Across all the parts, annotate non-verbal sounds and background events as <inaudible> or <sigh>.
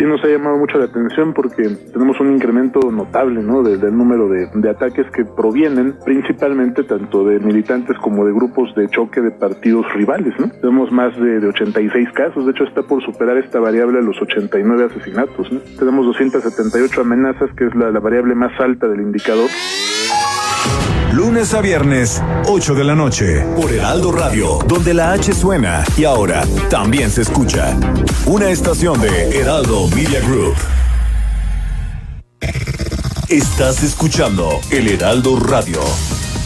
sí nos ha llamado mucho la atención porque tenemos un incremento notable, ¿no? Del, número de, ataques que provienen principalmente tanto de militantes como de grupos de choque de partidos rivales, ¿no? Tenemos más de, 86 casos, de hecho está por superar esta variable a los 89 asesinatos, ¿no? Tenemos 278 amenazas, que es la variable más alta del indicador. Lunes a viernes, 8 de la noche, por Heraldo Radio, donde la H suena y ahora también se escucha. Una estación de Heraldo Media Group. Estás escuchando el Heraldo Radio.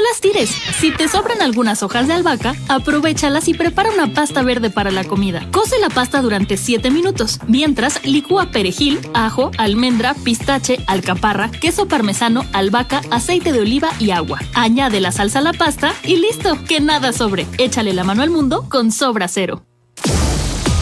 Las tires. Si te sobran algunas hojas de albahaca, aprovechalas y prepara una pasta verde para la comida. Cose la pasta durante 7 minutos. Mientras, licúa perejil, ajo, almendra, pistache, alcaparra, queso parmesano, albahaca, aceite de oliva y agua. Añade la salsa a la pasta y listo. Que nada sobre. Échale la mano al mundo con Sobra Cero.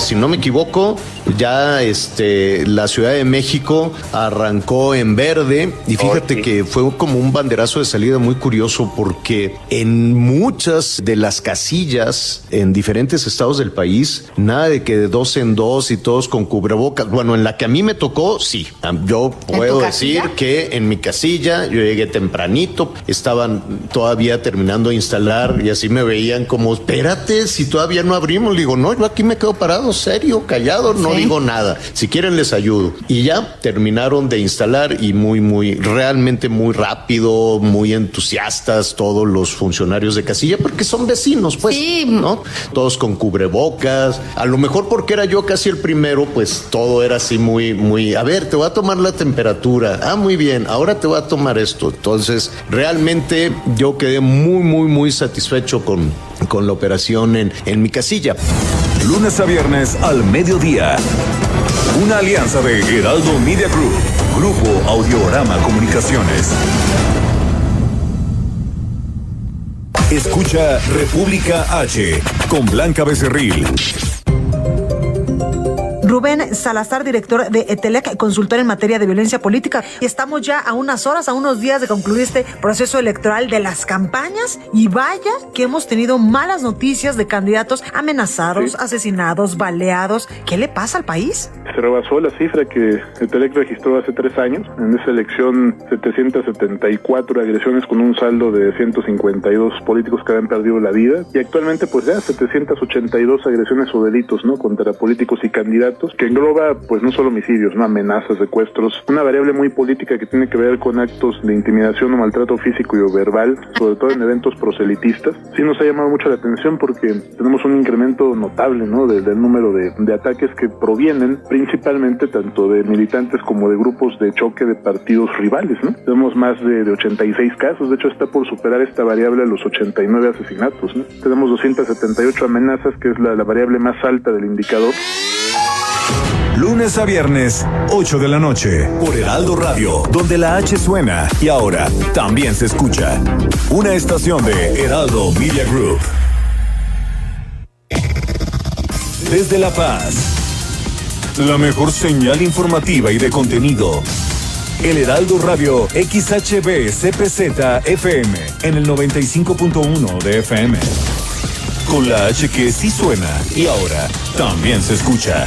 Si no me equivoco, ya este, la Ciudad de México arrancó en verde y fíjate que fue como un banderazo de salida muy curioso porque en muchas de las casillas en diferentes estados del país, nada de que de dos en dos y todos con cubrebocas. Bueno, en la que a mí me tocó, sí. Yo puedo decir que en mi casilla yo llegué tempranito, estaban todavía terminando de instalar y así me veían como, espérate, si todavía no abrimos. Le digo, no, yo aquí me quedo parado, serio, callado, no digo nada. Si quieren les ayudo. Y ya terminaron de instalar y muy, muy, realmente muy rápido, muy entusiastas todos los funcionarios de casilla porque son vecinos, pues, ¿no? Todos con cubrebocas. A lo mejor porque era yo casi el primero, pues todo era así muy, muy, a ver, te voy a tomar la temperatura. Ah, muy bien, ahora te voy a tomar esto. Entonces, realmente yo quedé muy, muy, muy satisfecho con, con la operación en, en mi casilla. Lunes a viernes al mediodía. Una alianza de Heraldo Media Group, Grupo Audiorama Comunicaciones. Escucha República H con Blanca Becerril. Rubén Salazar, director de ETELEC, consultor en materia de violencia política. Y estamos ya a unas horas, a unos días de concluir este proceso electoral de las campañas. Y vaya que hemos tenido malas noticias de candidatos amenazados, asesinados, baleados. ¿Qué le pasa al país? Se rebasó la cifra que ETELEC registró hace tres años. En esa elección, 774 agresiones con un saldo de 152 políticos que habían perdido la vida. Y actualmente, pues ya 782 agresiones o delitos, ¿no? Contra políticos y candidatos que engloba pues no solo homicidios, no amenazas, secuestros, una variable muy política que tiene que ver con actos de intimidación o maltrato físico y o verbal, sobre todo en eventos proselitistas. Sí nos ha llamado mucho la atención porque tenemos un incremento notable, ¿no? Del, número de, ataques que provienen principalmente tanto de militantes como de grupos de choque de partidos rivales, ¿no? Tenemos más de, 86 casos, de hecho está por superar esta variable a los 89 asesinatos, ¿no? Tenemos 278 amenazas, que es la variable más alta del indicador. Lunes a viernes, 8 de la noche, por Heraldo Radio, donde la H suena y ahora también se escucha. Una estación de Heraldo Media Group. Desde La Paz, la mejor señal informativa y de contenido. El Heraldo Radio XHB CPZ FM en el 95.1 de FM. Con la H que sí suena y ahora también se escucha.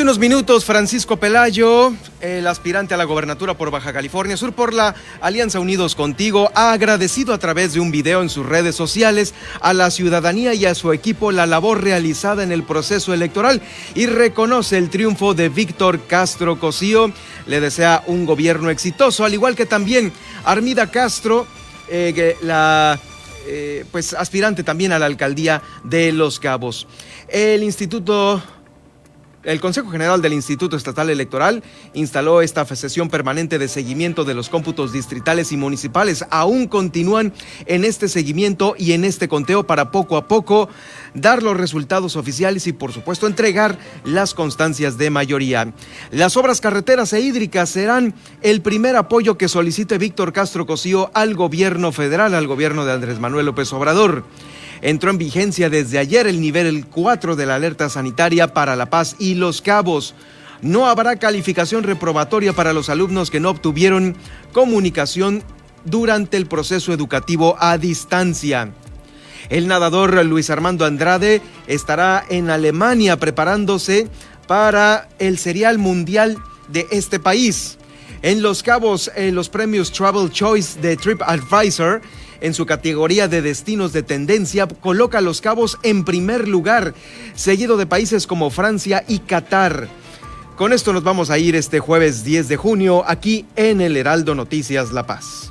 Hace unos minutos, Francisco Pelayo, el aspirante a la gobernatura por Baja California Sur por la Alianza Unidos Contigo, ha agradecido a través de un video en sus redes sociales a la ciudadanía y a su equipo la labor realizada en el proceso electoral y reconoce el triunfo de Víctor Castro Cosío. Le desea un gobierno exitoso, al igual que también Armida Castro, eh, la eh, pues aspirante también a la alcaldía de Los Cabos. El Instituto el Consejo General del Instituto Estatal Electoral instaló esta sesión permanente de seguimiento de los cómputos distritales y municipales. Aún continúan en este seguimiento y en este conteo para poco a poco dar los resultados oficiales y por supuesto entregar las constancias de mayoría. Las obras carreteras e hídricas serán el primer apoyo que solicite Víctor Castro Cosío al gobierno federal, al gobierno de Andrés Manuel López Obrador. Entró en vigencia desde ayer el nivel 4 de la alerta sanitaria para La Paz y Los Cabos. No habrá calificación reprobatoria para los alumnos que no obtuvieron comunicación durante el proceso educativo a distancia. El nadador Luis Armando Andrade estará en Alemania preparándose para el serial mundial de este país. En Los Cabos, en los premios Travel Choice de TripAdvisor en su categoría de destinos de tendencia, coloca a Los Cabos en primer lugar, seguido de países como Francia y Qatar. Con esto nos vamos a ir este jueves 10 de junio aquí en el Heraldo Noticias La Paz.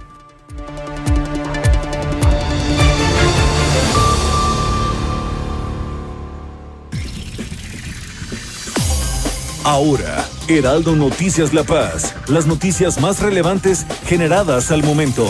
Ahora, Heraldo Noticias La Paz, las noticias más relevantes generadas al momento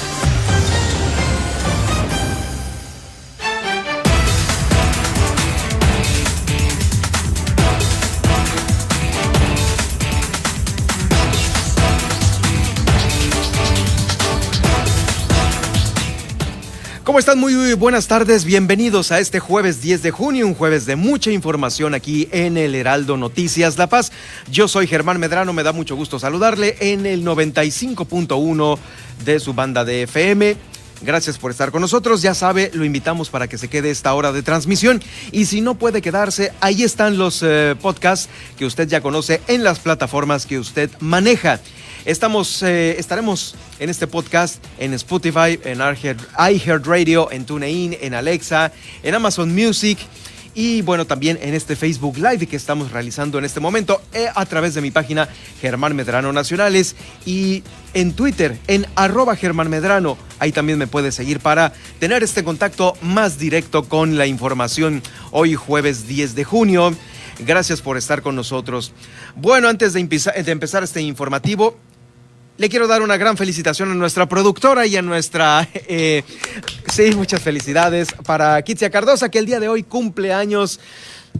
¿Cómo están? Muy buenas tardes, bienvenidos a este jueves 10 de junio, un jueves de mucha información aquí en el Heraldo Noticias La Paz. Yo soy Germán Medrano, me da mucho gusto saludarle en el 95.1 de su banda de FM. Gracias por estar con nosotros. Ya sabe, lo invitamos para que se quede esta hora de transmisión. Y si no puede quedarse, ahí están los eh, podcasts que usted ya conoce en las plataformas que usted maneja. Estamos, eh, estaremos en este podcast en Spotify, en iHeartRadio, en TuneIn, en Alexa, en Amazon Music y bueno, también en este Facebook Live que estamos realizando en este momento eh, a través de mi página Germán Medrano Nacionales y en Twitter en arroba Germán Medrano. Ahí también me puede seguir para tener este contacto más directo con la información hoy jueves 10 de junio. Gracias por estar con nosotros. Bueno, antes de, empezar este informativo, le quiero dar una gran felicitación a nuestra productora y a nuestra... Eh, sí, muchas felicidades para Kitsia Cardosa, que el día de hoy cumple años.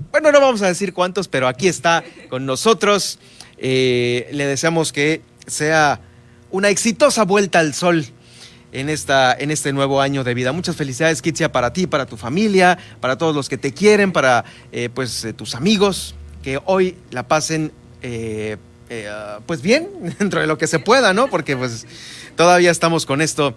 Bueno, no vamos a decir cuántos, pero aquí está con nosotros. Eh, le deseamos que sea una exitosa vuelta al sol en, esta, en este nuevo año de vida. Muchas felicidades, Kitsia, para ti, para tu familia, para todos los que te quieren, para eh, pues, tus amigos, que hoy la pasen ah, pues bien, <laughs> dentro de lo que se pueda, ¿no? Porque pues todavía estamos con esto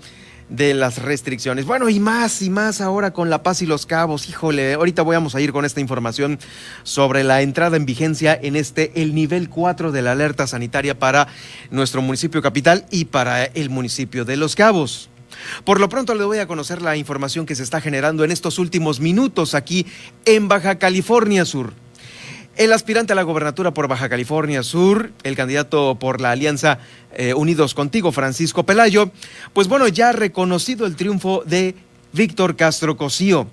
de las restricciones. Bueno, y más y más ahora con La Paz y los Cabos. Híjole, ahorita vamos a ir con esta información sobre la entrada en vigencia en este, el nivel 4 de la alerta sanitaria para nuestro municipio capital y para el municipio de Los Cabos. Por lo pronto le voy a conocer la información que se está generando en estos últimos minutos aquí en Baja California Sur. El aspirante a la gobernatura por Baja California Sur, el candidato por la Alianza eh, Unidos Contigo, Francisco Pelayo, pues bueno, ya ha reconocido el triunfo de Víctor Castro Cosío.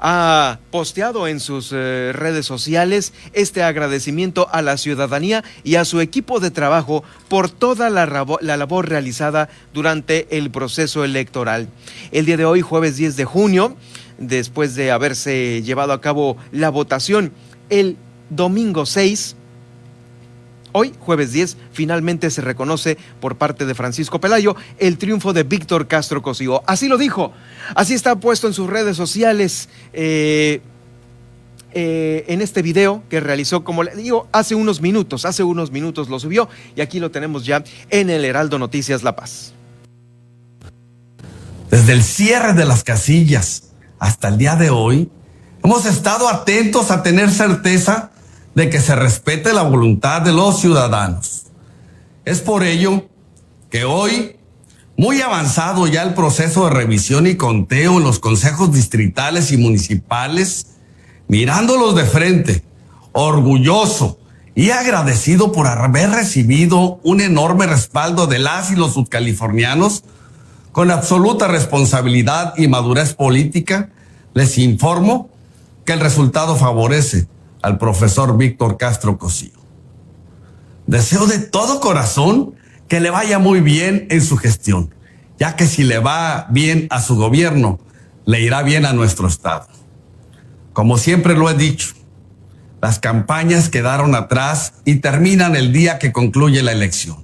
Ha posteado en sus eh, redes sociales este agradecimiento a la ciudadanía y a su equipo de trabajo por toda la, la labor realizada durante el proceso electoral. El día de hoy, jueves 10 de junio, después de haberse llevado a cabo la votación, el domingo 6. Hoy, jueves 10, finalmente se reconoce por parte de Francisco Pelayo el triunfo de Víctor Castro Cosío. Así lo dijo, así está puesto en sus redes sociales. Eh, eh, en este video que realizó, como le digo, hace unos minutos, hace unos minutos lo subió y aquí lo tenemos ya en el Heraldo Noticias La Paz. Desde el cierre de las casillas hasta el día de hoy, hemos estado atentos a tener certeza de que se respete la voluntad de los ciudadanos. Es por ello que hoy, muy avanzado ya el proceso de revisión y conteo en los consejos distritales y municipales, mirándolos de frente, orgulloso y agradecido por haber recibido un enorme respaldo de las y los subcalifornianos, con absoluta responsabilidad y madurez política, les informo que el resultado favorece al profesor Víctor Castro Cosío. Deseo de todo corazón que le vaya muy bien en su gestión, ya que si le va bien a su gobierno, le irá bien a nuestro Estado. Como siempre lo he dicho, las campañas quedaron atrás y terminan el día que concluye la elección.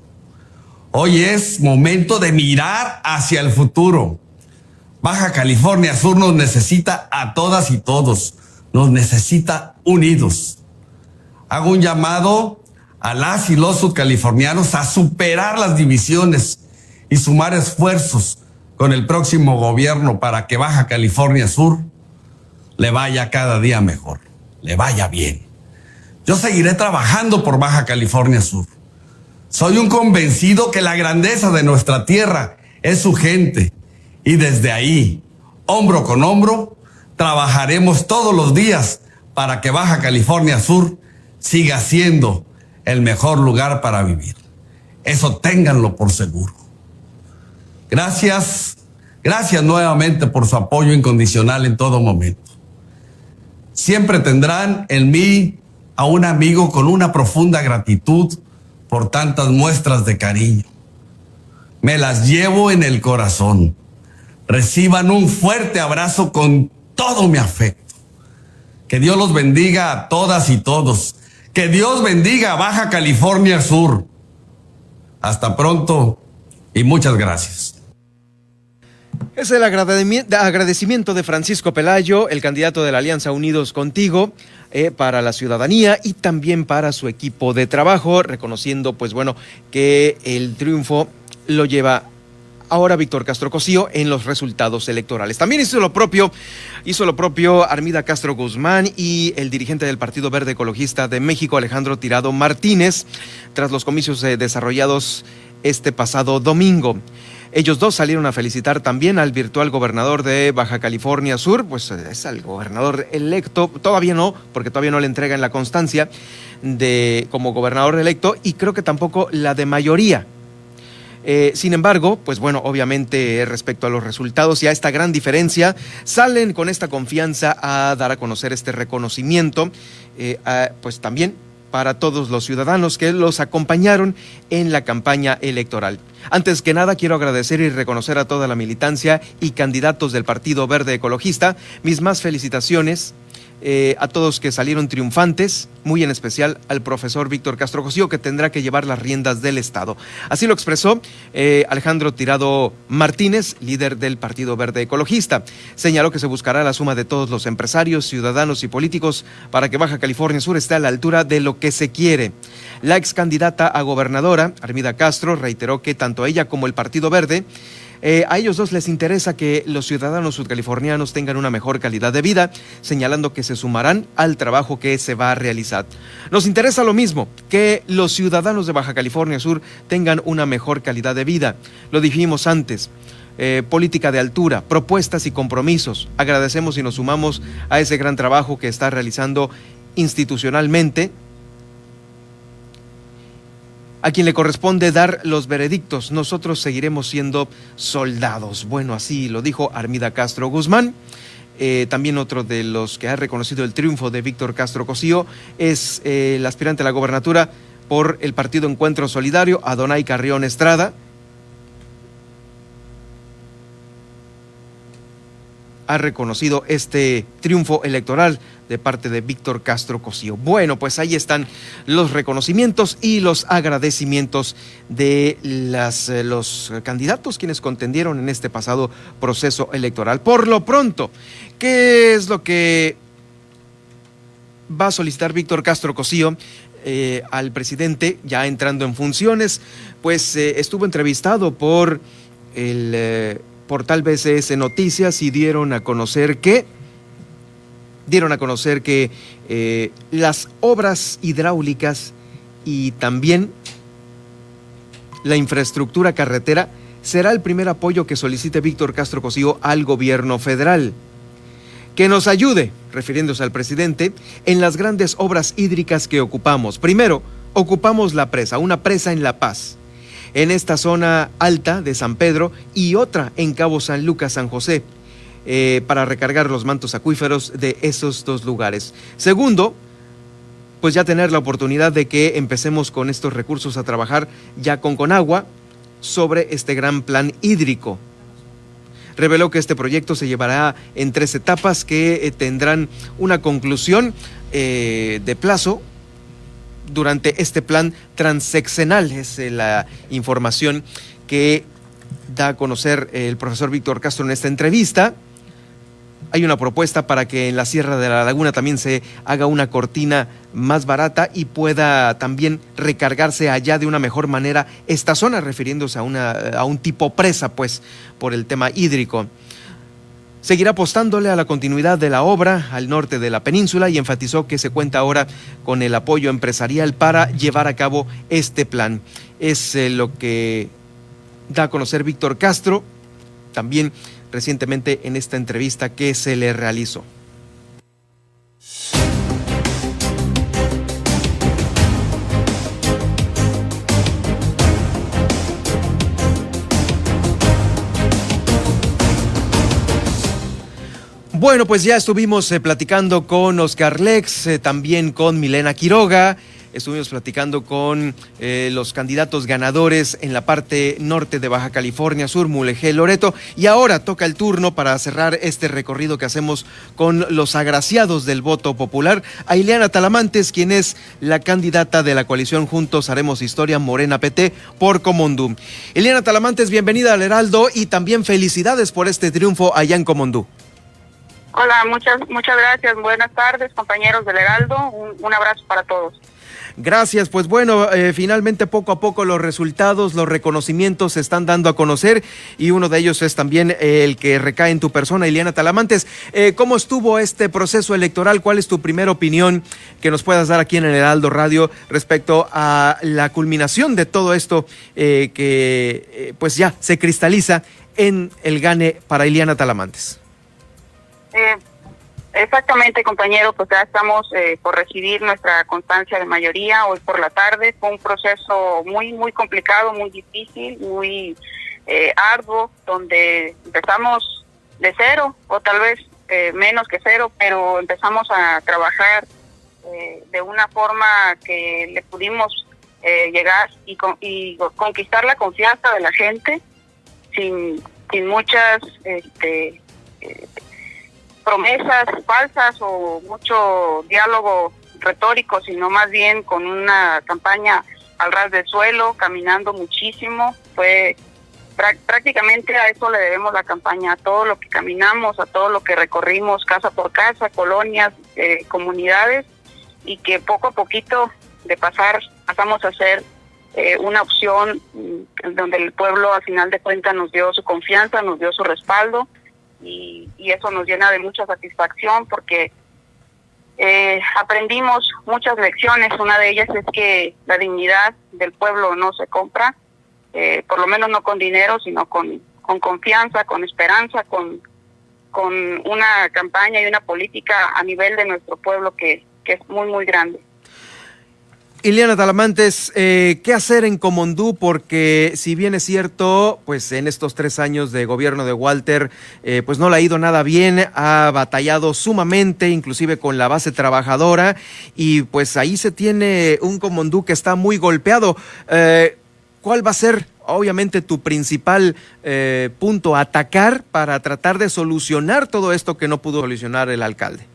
Hoy es momento de mirar hacia el futuro. Baja California Sur nos necesita a todas y todos, nos necesita unidos. Hago un llamado a las y los subcalifornianos a superar las divisiones y sumar esfuerzos con el próximo gobierno para que Baja California Sur le vaya cada día mejor, le vaya bien. Yo seguiré trabajando por Baja California Sur. Soy un convencido que la grandeza de nuestra tierra es su gente y desde ahí, hombro con hombro, trabajaremos todos los días para que Baja California Sur siga siendo el mejor lugar para vivir. Eso ténganlo por seguro. Gracias, gracias nuevamente por su apoyo incondicional en todo momento. Siempre tendrán en mí a un amigo con una profunda gratitud por tantas muestras de cariño. Me las llevo en el corazón. Reciban un fuerte abrazo con todo mi afecto. Que Dios los bendiga a todas y todos. Que Dios bendiga a Baja California Sur. Hasta pronto y muchas gracias. Es el agradecimiento de Francisco Pelayo, el candidato de la Alianza Unidos Contigo, eh, para la ciudadanía y también para su equipo de trabajo, reconociendo, pues bueno, que el triunfo lo lleva ahora Víctor Castro Cosío en los resultados electorales. También hizo lo propio, hizo lo propio Armida Castro Guzmán y el dirigente del Partido Verde Ecologista de México, Alejandro Tirado Martínez, tras los comicios eh, desarrollados este pasado domingo. Ellos dos salieron a felicitar también al virtual gobernador de Baja California Sur, pues eh, es el gobernador electo, todavía no, porque todavía no le entregan la constancia de como gobernador electo y creo que tampoco la de mayoría eh, sin embargo, pues bueno, obviamente respecto a los resultados y a esta gran diferencia, salen con esta confianza a dar a conocer este reconocimiento, eh, pues también para todos los ciudadanos que los acompañaron en la campaña electoral. Antes que nada, quiero agradecer y reconocer a toda la militancia y candidatos del Partido Verde Ecologista mis más felicitaciones eh, a todos que salieron triunfantes, muy en especial al profesor Víctor Castro Cosío, que tendrá que llevar las riendas del Estado. Así lo expresó eh, Alejandro Tirado Martínez, líder del Partido Verde Ecologista. Señaló que se buscará la suma de todos los empresarios, ciudadanos y políticos para que Baja California Sur esté a la altura de lo que se quiere. La ex candidata a gobernadora, Armida Castro, reiteró que tanto ella como el Partido Verde eh, a ellos dos les interesa que los ciudadanos sudcalifornianos tengan una mejor calidad de vida, señalando que se sumarán al trabajo que se va a realizar. Nos interesa lo mismo, que los ciudadanos de Baja California Sur tengan una mejor calidad de vida. Lo dijimos antes. Eh, política de altura, propuestas y compromisos. Agradecemos y nos sumamos a ese gran trabajo que está realizando institucionalmente a quien le corresponde dar los veredictos. Nosotros seguiremos siendo soldados. Bueno, así lo dijo Armida Castro Guzmán. Eh, también otro de los que ha reconocido el triunfo de Víctor Castro Cosío es eh, el aspirante a la gobernatura por el Partido Encuentro Solidario, Adonai Carrión Estrada. Ha reconocido este triunfo electoral de parte de Víctor Castro Cosío. Bueno, pues ahí están los reconocimientos y los agradecimientos de las, eh, los candidatos quienes contendieron en este pasado proceso electoral. Por lo pronto, ¿qué es lo que va a solicitar Víctor Castro Cosío eh, al presidente, ya entrando en funciones, pues eh, estuvo entrevistado por el eh, portal BCS Noticias y dieron a conocer que dieron a conocer que las obras hidráulicas y también la infraestructura carretera será el primer apoyo que solicite Víctor Castro Cosío al gobierno federal que nos ayude, refiriéndose al presidente, en las grandes obras hídricas que ocupamos. Primero, ocupamos la presa, una presa en La Paz, en esta zona alta de San Pedro y otra en Cabo San Lucas, San José, eh, para recargar los mantos acuíferos de esos dos lugares. Segundo, pues ya tener la oportunidad de que empecemos con estos recursos a trabajar ya con Conagua sobre este gran plan hídrico reveló que este proyecto se llevará en tres etapas que eh, tendrán una conclusión eh, de plazo durante este plan transeccional. Es la información que da a conocer el profesor Víctor Castro en esta entrevista. Hay una propuesta para que en la Sierra de la Laguna también se haga una cortina más barata y pueda también recargarse allá de una mejor manera esta zona, refiriéndose a, una, a un tipo presa, pues, por el tema hídrico. Seguirá apostándole a la continuidad de la obra al norte de la península y enfatizó que se cuenta ahora con el apoyo empresarial para llevar a cabo este plan. Es eh, lo que da a conocer Víctor Castro. También recientemente en esta entrevista que se le realizó. Bueno, pues ya estuvimos eh, platicando con Oscar Lex, eh, también con Milena Quiroga, Estuvimos platicando con eh, los candidatos ganadores en la parte norte de Baja California Sur, Mulegé, Loreto. Y ahora toca el turno para cerrar este recorrido que hacemos con los agraciados del voto popular. A Ileana Talamantes, quien es la candidata de la coalición Juntos Haremos Historia Morena PT por Comondú. Ileana Talamantes, bienvenida al Heraldo y también felicidades por este triunfo allá en Comondú. Hola, muchas, muchas gracias. Buenas tardes, compañeros del Heraldo. un abrazo para todos. Gracias, pues bueno, eh, finalmente poco a poco los resultados, los reconocimientos se están dando a conocer y uno de ellos es también el que recae en tu persona, Ileana Talamantes. Eh, ¿Cómo estuvo este proceso electoral? ¿Cuál es tu primera opinión que nos puedas dar aquí en el Heraldo Radio respecto a la culminación de todo esto eh, que pues ya se cristaliza en el gane para Ileana Talamantes? Exactamente, compañero, pues ya estamos eh, por recibir nuestra constancia de mayoría hoy por la tarde. Fue un proceso muy, muy complicado, muy difícil, muy eh, arduo, donde empezamos de cero o tal vez eh, menos que cero, pero empezamos a trabajar de una forma que le pudimos llegar y, y conquistar la confianza de la gente sin, sin muchas... Este, promesas falsas o mucho diálogo retórico, sino más bien con una campaña al ras del suelo, caminando muchísimo. Fue prácticamente a eso le debemos la campaña, a todo lo que caminamos, a todo lo que recorrimos casa por casa, colonias, eh, comunidades, y que poco a poquito de pasar pasamos a ser eh, una opción mm, donde el pueblo al final de cuentas nos dio su confianza, nos dio su respaldo y, eso nos llena de mucha satisfacción porque eh, aprendimos muchas lecciones. Una de ellas es que la dignidad del pueblo no se compra, eh, por lo menos no con dinero, sino con, con confianza, con esperanza, con, con una campaña y una política a nivel de nuestro pueblo que, que es muy, muy grande. Ileana Talamantes, eh, ¿qué hacer en Comondú? Porque si bien es cierto, pues en estos tres años de gobierno de Walter, eh, pues no le ha ido nada bien, ha batallado sumamente, inclusive con la base trabajadora, y pues ahí se tiene un Comondú que está muy golpeado. Eh, ¿Cuál va a ser, obviamente, tu principal punto a atacar para tratar de solucionar todo esto que no pudo solucionar el alcalde?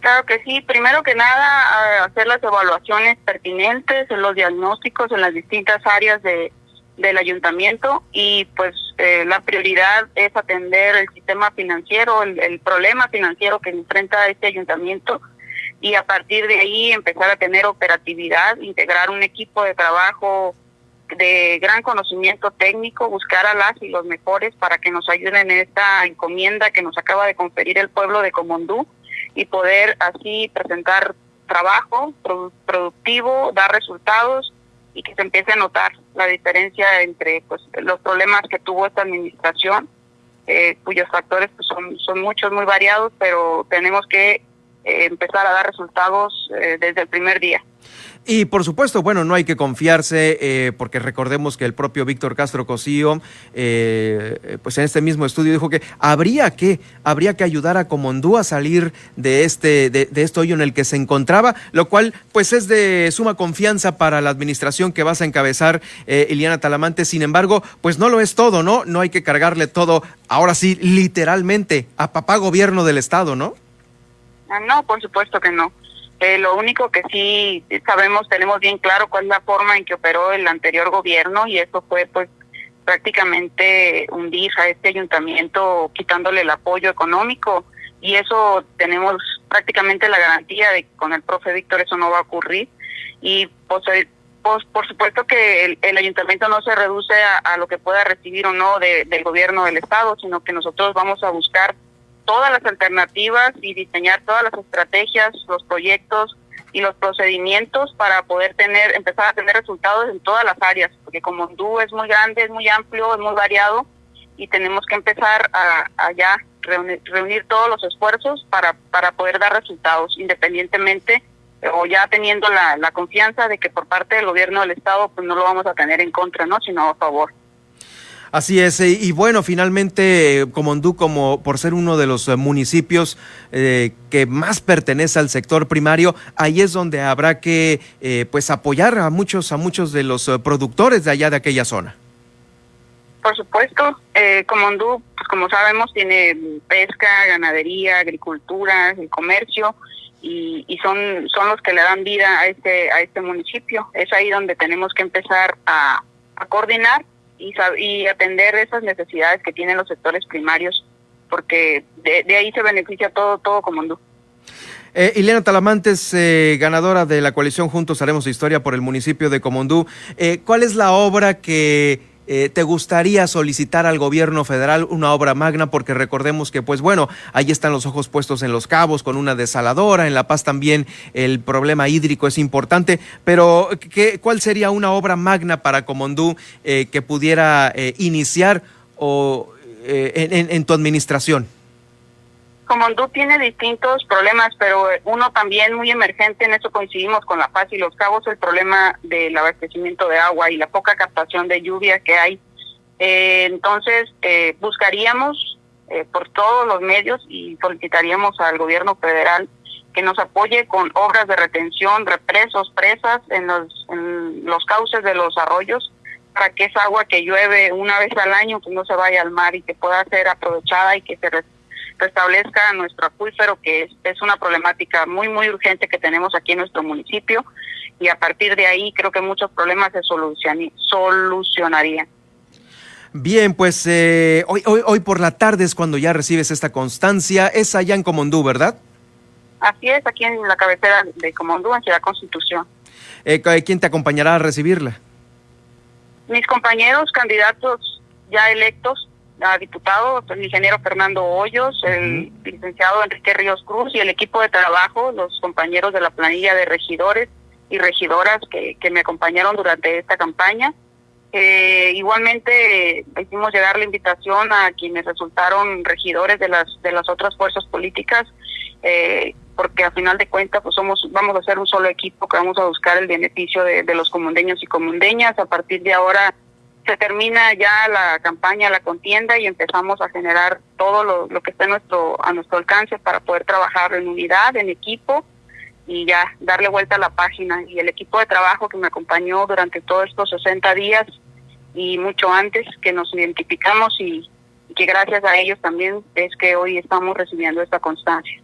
Claro que sí. Primero que nada, hacer las evaluaciones pertinentes, los diagnósticos en las distintas áreas de, del ayuntamiento y pues eh, la prioridad es atender el sistema financiero, el, problema financiero que enfrenta este ayuntamiento, y a partir de ahí empezar a tener operatividad, integrar un equipo de trabajo de gran conocimiento técnico, buscar a las y los mejores para que nos ayuden en esta encomienda que nos acaba de conferir el pueblo de Comondú y poder así presentar trabajo productivo, dar resultados y que se empiece a notar la diferencia entre pues, los problemas que tuvo esta administración, eh, cuyos factores pues, son, son muchos, muy variados, pero tenemos que eh, empezar a dar resultados eh, desde el primer día. Y por supuesto, bueno, no hay que confiarse, eh, porque recordemos que el propio Víctor Castro Cosío, eh, pues en este mismo estudio dijo que habría que, habría que ayudar a Comondú a salir de este, de, este hoyo en el que se encontraba, lo cual pues es de suma confianza para la administración que vas a encabezar, eh, Iliana Talamante. Sin embargo, pues no lo es todo, ¿no? No hay que cargarle todo, ahora sí, literalmente, a papá gobierno del Estado, ¿no? Ah, no, por supuesto que no. Eh, lo único que sí sabemos, tenemos bien claro cuál es la forma en que operó el anterior gobierno y eso fue pues prácticamente hundir a este ayuntamiento quitándole el apoyo económico y eso tenemos prácticamente la garantía de que con el profe Víctor eso no va a ocurrir. Y pues, pues por supuesto que el, ayuntamiento no se reduce a, lo que pueda recibir o no del gobierno del estado, sino que nosotros vamos a buscar todas las alternativas y diseñar todas las estrategias, los proyectos y los procedimientos para poder tener, empezar a tener resultados en todas las áreas, porque como Hondú es muy grande, es muy amplio, es muy variado y tenemos que empezar a, ya reunir, todos los esfuerzos para, para poder dar resultados, independientemente o ya teniendo la, la confianza de que por parte del gobierno del Estado pues no lo vamos a tener en contra, ¿no? sino a favor. Así es, eh, y bueno, finalmente Comondú, como por ser uno de los eh, municipios eh, que más pertenece al sector primario, ahí es donde habrá que pues apoyar a muchos, a muchos de los productores de allá de aquella zona. Por supuesto, eh, Comondú, pues como sabemos, tiene pesca, ganadería, agricultura, el comercio, y, y, son, son los que le dan vida a este, a este municipio. Es ahí donde tenemos que empezar a, a coordinar y, atender esas necesidades que tienen los sectores primarios, porque de, ahí se beneficia todo, todo Comondú. Eh, Talamantes, eh, ganadora de la coalición Juntos Haremos Historia por el municipio de Comondú, eh, ¿cuál es la obra que eh, te gustaría solicitar al gobierno federal una obra magna, porque recordemos que, pues bueno, ahí están los ojos puestos en los cabos con una desaladora, en La Paz también el problema hídrico es importante, pero ¿qué, ¿cuál sería una obra magna para Comondú eh, que pudiera eh, iniciar o, en tu administración? Comondú tiene distintos problemas, pero uno también muy emergente, en eso coincidimos con La Paz y Los Cabos, el problema del abastecimiento de agua y la poca captación de lluvia que hay. Eh, entonces, eh, buscaríamos eh, por todos los medios y solicitaríamos al gobierno federal que nos apoye con obras de retención, represos, presas en los, en los cauces de los arroyos para que esa agua que llueve una vez al año pues no se vaya al mar y que pueda ser aprovechada y que se restablezca nuestro acuífero, que es, es una problemática muy, muy urgente que tenemos aquí en nuestro municipio y a partir de ahí creo que muchos problemas se solucionarían. Bien, pues eh, hoy, hoy, hoy por la tarde es cuando ya recibes esta constancia. Es allá en Comondú, ¿verdad? Así es, aquí en la cabecera de Comondú, en Ciudad Constitución. Eh, ¿Quién te acompañará a recibirla? Mis compañeros candidatos ya electos a diputado, el ingeniero Fernando Hoyos, el licenciado Enrique Ríos Cruz y el equipo de trabajo, los compañeros de la planilla de regidores y regidoras que, que me acompañaron durante esta campaña. Eh, igualmente hicimos llegar la invitación a quienes resultaron regidores de las de las otras fuerzas políticas, eh, porque a final de cuentas pues somos vamos a ser un solo equipo que vamos a buscar el beneficio de, de los comundeños y comundeñas. A partir de ahora se termina ya la campaña, la contienda y empezamos a generar todo lo, que está a nuestro, alcance para poder trabajar en unidad, en equipo y ya darle vuelta a la página. Y el equipo de trabajo que me acompañó durante todos estos 60 días y mucho antes que nos identificamos y que gracias a ellos también es que hoy estamos recibiendo esta constancia.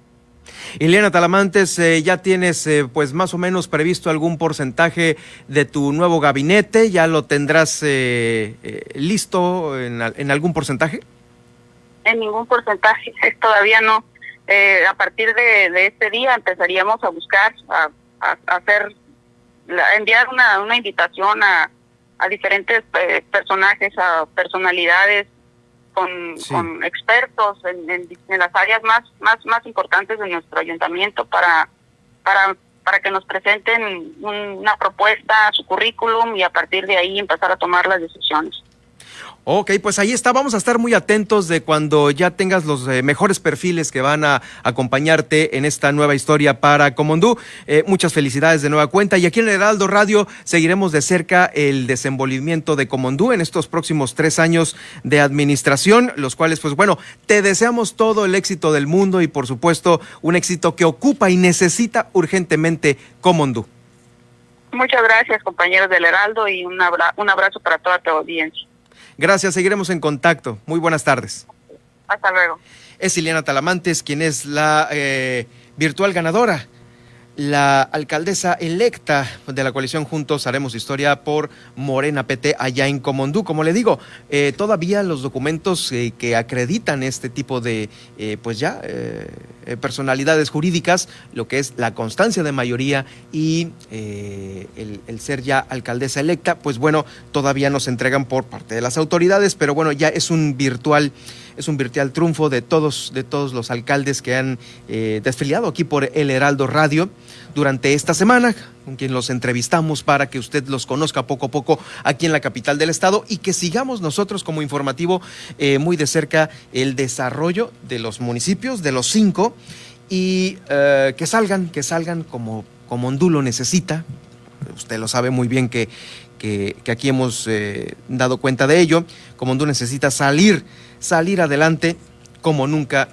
Ileana Talamantes, eh, ¿ya tienes eh, pues más o menos previsto algún porcentaje de tu nuevo gabinete? ¿Ya lo tendrás eh, listo en, algún porcentaje? En ningún porcentaje, <laughs> todavía no. eh, a partir de, este día empezaríamos a buscar, a, hacer, enviar una, una invitación a, a diferentes eh, personajes, a personalidades con, con expertos en, en, las áreas más, más, más importantes de nuestro ayuntamiento para, para, para que nos presenten una propuesta, su currículum y a partir de ahí empezar a tomar las decisiones. Ok, pues ahí está. Vamos a estar muy atentos de cuando ya tengas los eh, mejores perfiles que van a acompañarte en esta nueva historia para Comondú. Eh, muchas felicidades de nueva cuenta. Y aquí en el Heraldo Radio seguiremos de cerca el desenvolvimiento de Comondú en estos próximos tres años de administración, los cuales, pues bueno, te deseamos todo el éxito del mundo y, por supuesto, un éxito que ocupa y necesita urgentemente Comondú. Muchas gracias, compañeros del Heraldo, y un, un abrazo para toda tu audiencia. Gracias, seguiremos en contacto. Muy buenas tardes. Hasta luego. Es Ileana Talamantes, quien es la eh, virtual ganadora la alcaldesa electa de la coalición Juntos Haremos Historia por Morena PT allá en Comondú. Como le digo, eh, todavía los documentos eh, que acreditan este tipo de, eh, pues ya, personalidades jurídicas, lo que es la constancia de mayoría y el, el, ser ya alcaldesa electa, pues bueno, todavía nos entregan por parte de las autoridades, pero bueno, ya es un virtual es un virtual triunfo de todos, de todos los alcaldes que han eh, desfiliado aquí por El Heraldo Radio durante esta semana, con quien los entrevistamos para que usted los conozca poco a poco aquí en la capital del estado y que sigamos nosotros como informativo eh, muy de cerca el desarrollo de los municipios, de los cinco, y eh, que salgan, que salgan como, como Hondulo necesita. Usted lo sabe muy bien que, que, aquí hemos dado cuenta de ello. Como Hondulo necesita salir salir adelante como nunca,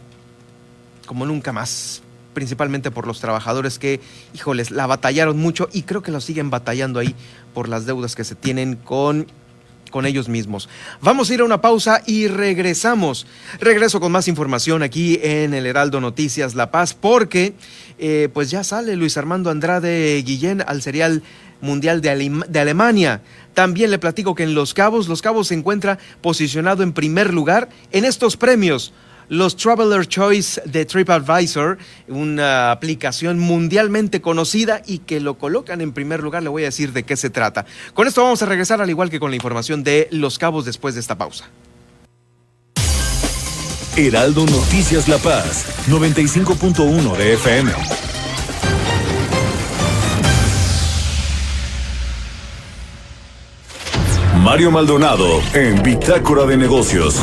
como nunca más. Principalmente por los trabajadores que, híjoles, la batallaron mucho y creo que lo siguen batallando ahí por las deudas que se tienen con con ellos mismos. Vamos a ir a una pausa y regresamos. Regreso con más información aquí en el Heraldo Noticias La Paz porque eh, pues ya sale Luis Armando Andrade Guillén al serial mundial de, de Alemania. También le platico que en Los Cabos, Los Cabos se encuentra posicionado en primer lugar en estos premios. Los Traveler Choice de TripAdvisor, una aplicación mundialmente conocida y que lo colocan en primer lugar, le voy a decir de qué se trata. Con esto vamos a regresar al igual que con la información de Los Cabos después de esta pausa. Heraldo Noticias La Paz, 95.1 de FM. Mario Maldonado en Bitácora de Negocios.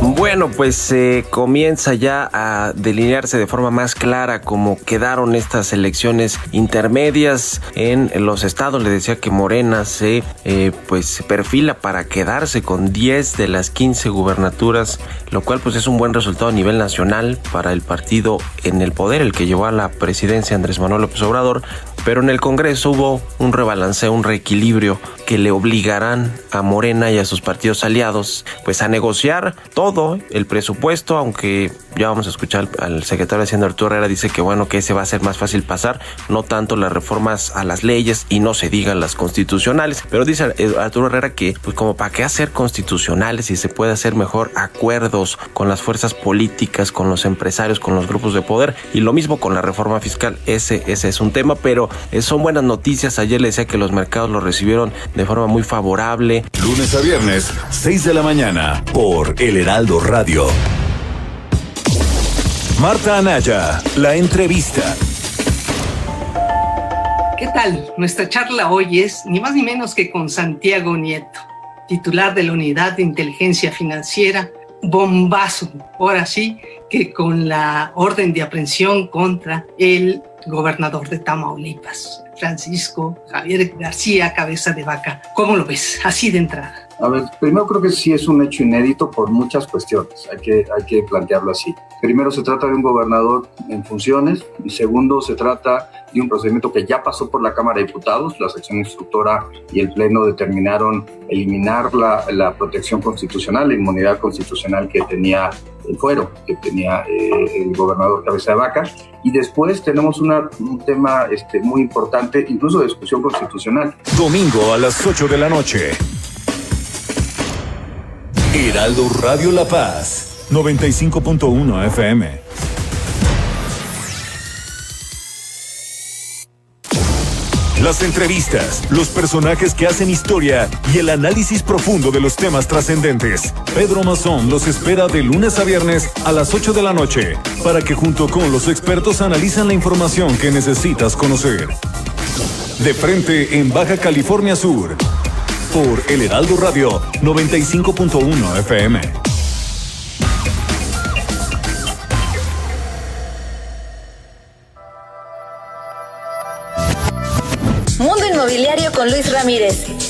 Bueno, pues se comienza ya a delinearse de forma más clara cómo quedaron estas elecciones intermedias en los estados. Le decía que Morena se eh, pues perfila para quedarse con 10 de las 15 gubernaturas, lo cual pues es un buen resultado a nivel nacional para el partido en el poder, el que llevó a la presidencia Andrés Manuel López Obrador. Pero en el Congreso hubo un rebalanceo, un reequilibrio que le obligarán a Morena y a sus partidos aliados pues a negociar todo el presupuesto, aunque ya vamos a escuchar al secretario de Hacienda Arturo Herrera dice que bueno que ese va a ser más fácil pasar, no tanto las reformas a las leyes y no se digan las constitucionales, pero dice Arturo Herrera que pues como para qué hacer constitucionales si se puede hacer mejor acuerdos con las fuerzas políticas, con los empresarios, con los grupos de poder y lo mismo con la reforma fiscal, ese ese es un tema, pero eh, son buenas noticias. Ayer le decía que los mercados lo recibieron de forma muy favorable. Lunes a viernes, 6 de la mañana, por El Heraldo Radio. Marta Anaya, la entrevista. ¿Qué tal? Nuestra charla hoy es ni más ni menos que con Santiago Nieto, titular de la Unidad de Inteligencia Financiera. Bombazo, ahora sí, que con la orden de aprehensión contra el gobernador de Tamaulipas, Francisco Javier García Cabeza de Vaca. ¿Cómo lo ves? Así de entrada. A ver, primero creo que sí es un hecho inédito por muchas cuestiones, hay que, hay que plantearlo así. Primero se trata de un gobernador en funciones y segundo se trata de un procedimiento que ya pasó por la Cámara de Diputados, la sección instructora y el Pleno determinaron eliminar la, la protección constitucional, la inmunidad constitucional que tenía el fuero, que tenía eh, el gobernador Cabeza de Vaca. Y después tenemos un tema este, muy importante, incluso de discusión constitucional. Domingo a las 8 de la noche. Heraldo Radio La Paz, 95.1 FM. Las entrevistas, los personajes que hacen historia y el análisis profundo de los temas trascendentes. Pedro Mazón los espera de lunes a viernes a las 8 de la noche para que junto con los expertos analizan la información que necesitas conocer. De frente en Baja California Sur por El Heraldo Radio 95.1 FM. Mundo Inmobiliario con Luis Ramírez,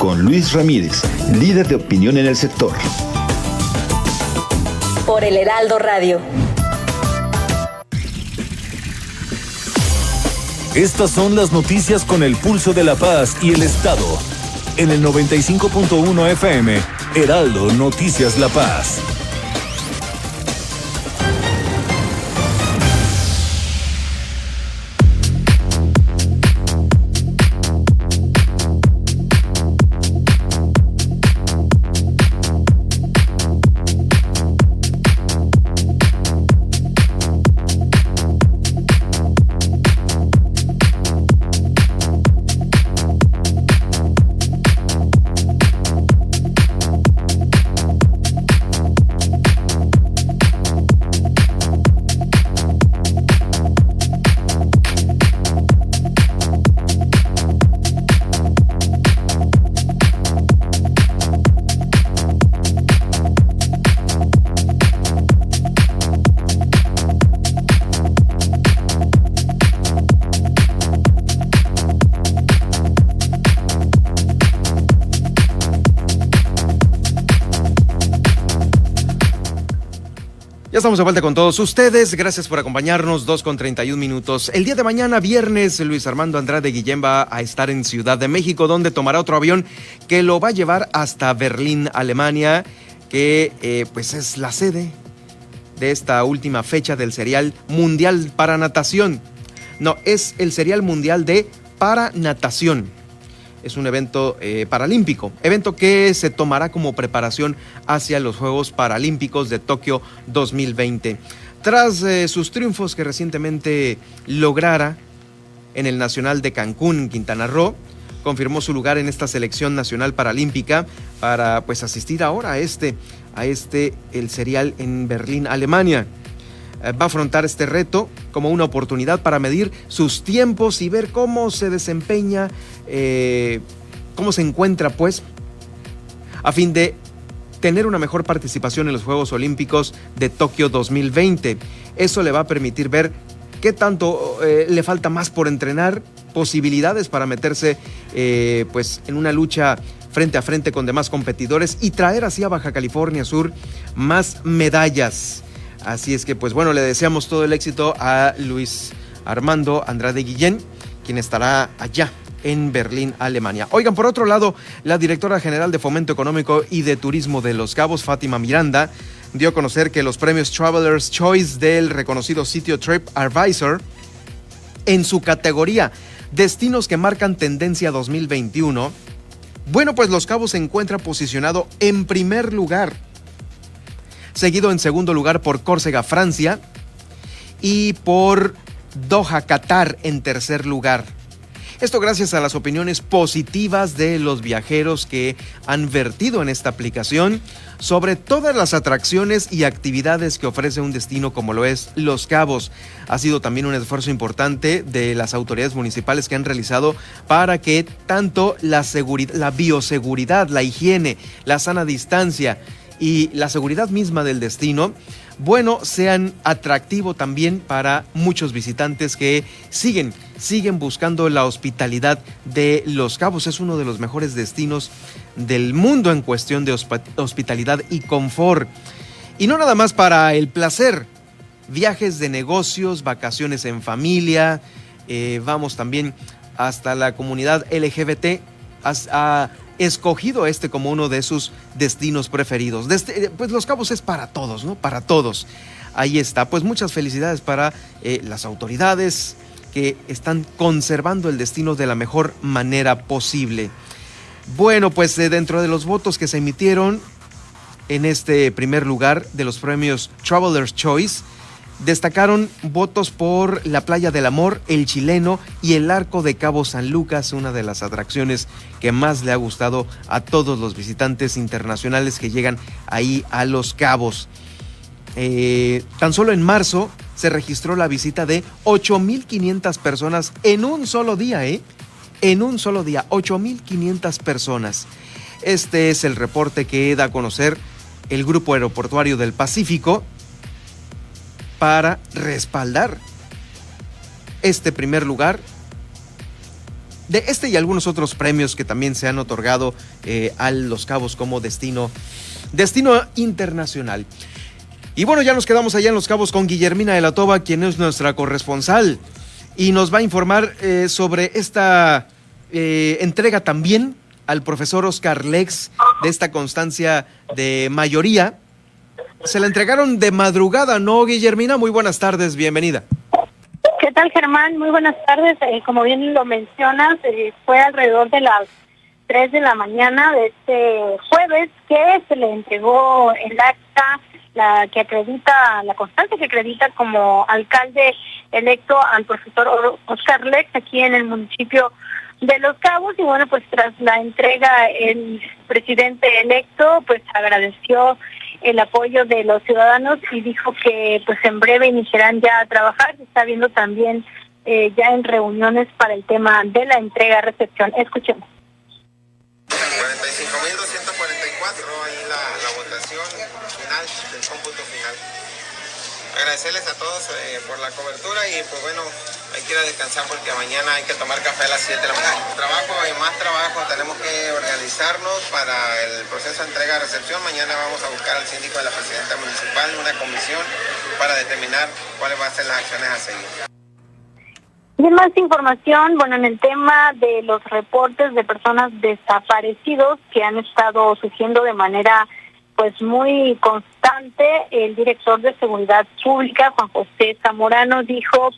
con Luis Ramírez, líder de opinión en el sector. Por el Heraldo Radio. Estas son las noticias con el pulso de la paz y el Estado. En el 95.1 FM, Heraldo Noticias La Paz. Estamos de vuelta con todos ustedes. Gracias por acompañarnos. 2 con 31 minutos. El día de mañana, viernes, Luis Armando Andrade Guillén va a estar en Ciudad de México, donde tomará otro avión que lo va a llevar hasta Berlín, Alemania, que eh, pues es la sede de esta última fecha del serial mundial para natación. No, es el serial mundial de para natación es un evento eh, paralímpico, evento que se tomará como preparación hacia los Juegos Paralímpicos de Tokio 2020. Tras eh, sus triunfos que recientemente lograra en el Nacional de Cancún, Quintana Roo, confirmó su lugar en esta selección nacional paralímpica para pues asistir ahora a este, a este, el serial en Berlín, Alemania. Eh, va a afrontar este reto como una oportunidad para medir sus tiempos y ver cómo se desempeña, eh, cómo se encuentra, pues, a fin de tener una mejor participación en los Juegos Olímpicos de Tokio 2020. Eso le va a permitir ver qué tanto eh, le falta más por entrenar, posibilidades para meterse pues en una lucha frente a frente con demás competidores y traer así a Baja California Sur más medallas. Así es que, pues bueno, le deseamos todo el éxito a Luis Armando Andrade Guillén, quien estará allá en Berlín, Alemania. Oigan, por otro lado, la directora general de Fomento Económico y de Turismo de Los Cabos, Fátima Miranda, dio a conocer que los premios Traveler's Choice del reconocido sitio Trip Advisor, en su categoría Destinos que marcan tendencia 2021, bueno, pues Los Cabos se encuentra posicionado en primer lugar seguido en segundo lugar por Córcega, Francia, y por Doha, Qatar en tercer lugar. Esto gracias a las opiniones positivas de los viajeros que han vertido en esta aplicación sobre todas las atracciones y actividades que ofrece un destino como lo es Los Cabos. Ha sido también un esfuerzo importante de las autoridades municipales que han realizado para que tanto la seguridad, la bioseguridad, la higiene, la sana distancia, y la seguridad misma del destino, bueno, sean atractivo también para muchos visitantes que siguen, siguen buscando la hospitalidad de Los Cabos. Es uno de los mejores destinos del mundo en cuestión de hospitalidad y confort. Y no nada más para el placer, viajes de negocios, vacaciones en familia, eh, vamos también hasta la comunidad LGBT, a escogido este como uno de sus destinos preferidos. Este, pues Los Cabos es para todos, ¿no? Para todos. Ahí está. Pues muchas felicidades para eh, las autoridades que están conservando el destino de la mejor manera posible. Bueno, pues eh, dentro de los votos que se emitieron en este primer lugar de los premios Traveler's Choice, Destacaron votos por la Playa del Amor, el chileno y el Arco de Cabo San Lucas, una de las atracciones que más le ha gustado a todos los visitantes internacionales que llegan ahí a Los Cabos. Eh, tan solo en marzo se registró la visita de 8.500 personas en un solo día, ¿eh? En un solo día, 8.500 personas. Este es el reporte que da a conocer el Grupo Aeroportuario del Pacífico para respaldar este primer lugar de este y algunos otros premios que también se han otorgado eh, a Los Cabos como destino, destino internacional. Y bueno, ya nos quedamos allá en Los Cabos con Guillermina de la Toba, quien es nuestra corresponsal, y nos va a informar eh, sobre esta eh, entrega también al profesor Oscar Lex de esta constancia de mayoría se la entregaron de madrugada, ¿no, Guillermina? Muy buenas tardes, bienvenida. ¿Qué tal, Germán? Muy buenas tardes. Eh, como bien lo mencionas, eh, fue alrededor de las 3 de la mañana de este jueves que se le entregó el acta la que acredita, la constancia que acredita como alcalde electo al profesor Oscar Lex aquí en el municipio de Los Cabos y bueno, pues tras la entrega el presidente electo pues agradeció el apoyo de los ciudadanos y dijo que pues en breve iniciarán ya a trabajar. Se está viendo también eh, ya en reuniones para el tema de la entrega-recepción. Escuchemos. 45.244 ahí la, la votación final, el cómputo final. Agradecerles a todos eh, por la cobertura y pues bueno, hay que ir a descansar porque mañana hay que tomar café a las 7 de la mañana. Trabajo, hay más trabajo, tenemos que organizarnos para el proceso de entrega-recepción. Mañana vamos a buscar al síndico de la presidenta municipal, una comisión para determinar cuáles van a ser las acciones a seguir. Y más información, bueno, en el tema de los reportes de personas desaparecidos que han estado surgiendo de manera pues muy constante. El director de Seguridad Pública, Juan José Zamorano, dijo